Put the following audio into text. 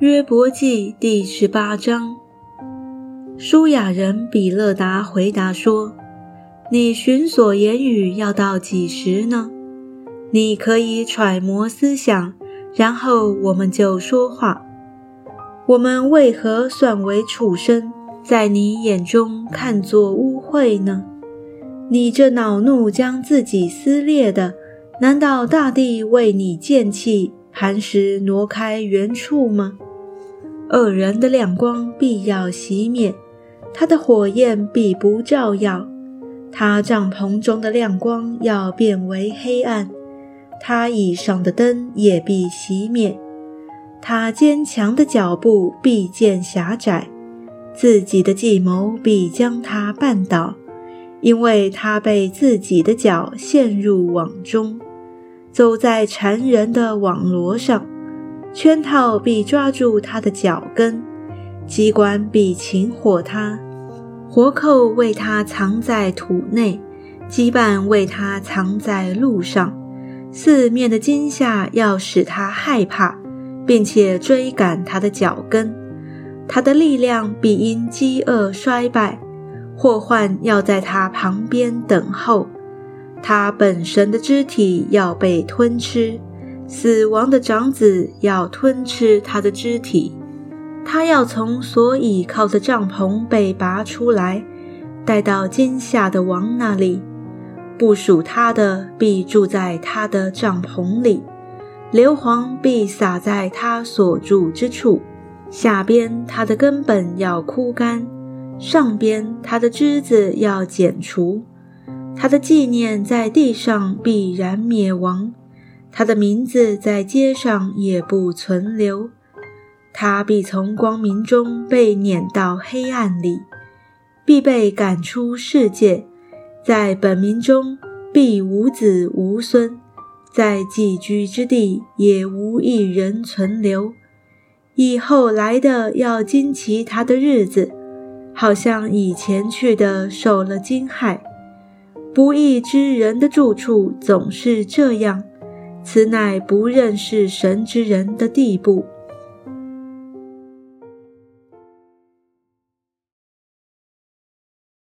约伯记第十八章，舒雅人比勒达回答说：“你寻所言语要到几时呢？你可以揣摩思想，然后我们就说话。我们为何算为畜生，在你眼中看作污秽呢？你这恼怒将自己撕裂的，难道大地为你见弃，磐石挪开原处吗？”恶人的亮光必要熄灭，他的火焰必不照耀，他帐篷中的亮光要变为黑暗，他椅上的灯也必熄灭，他坚强的脚步必见狭窄，自己的计谋必将他绊倒，因为他被自己的脚陷入网中，走在缠人的网罗上。圈套必抓住他的脚跟，机关必擒获他，活扣为他藏在土内，羁绊为他藏在路上。四面的惊吓要使他害怕，并且追赶他的脚跟。他的力量必因饥饿衰败，祸患要在他旁边等候。他本神的肢体要被吞吃。死亡的长子要吞吃他的肢体，他要从所倚靠的帐篷被拔出来，带到今夏的王那里。不属他的必住在他的帐篷里，硫磺必洒在他所住之处。下边他的根本要枯干，上边他的枝子要剪除，他的纪念在地上必然灭亡。他的名字在街上也不存留，他必从光明中被撵到黑暗里，必被赶出世界，在本民中必无子无孙，在寄居之地也无一人存留。以后来的要惊奇他的日子，好像以前去的受了惊骇。不义之人的住处总是这样。此乃不认识神之人的地步。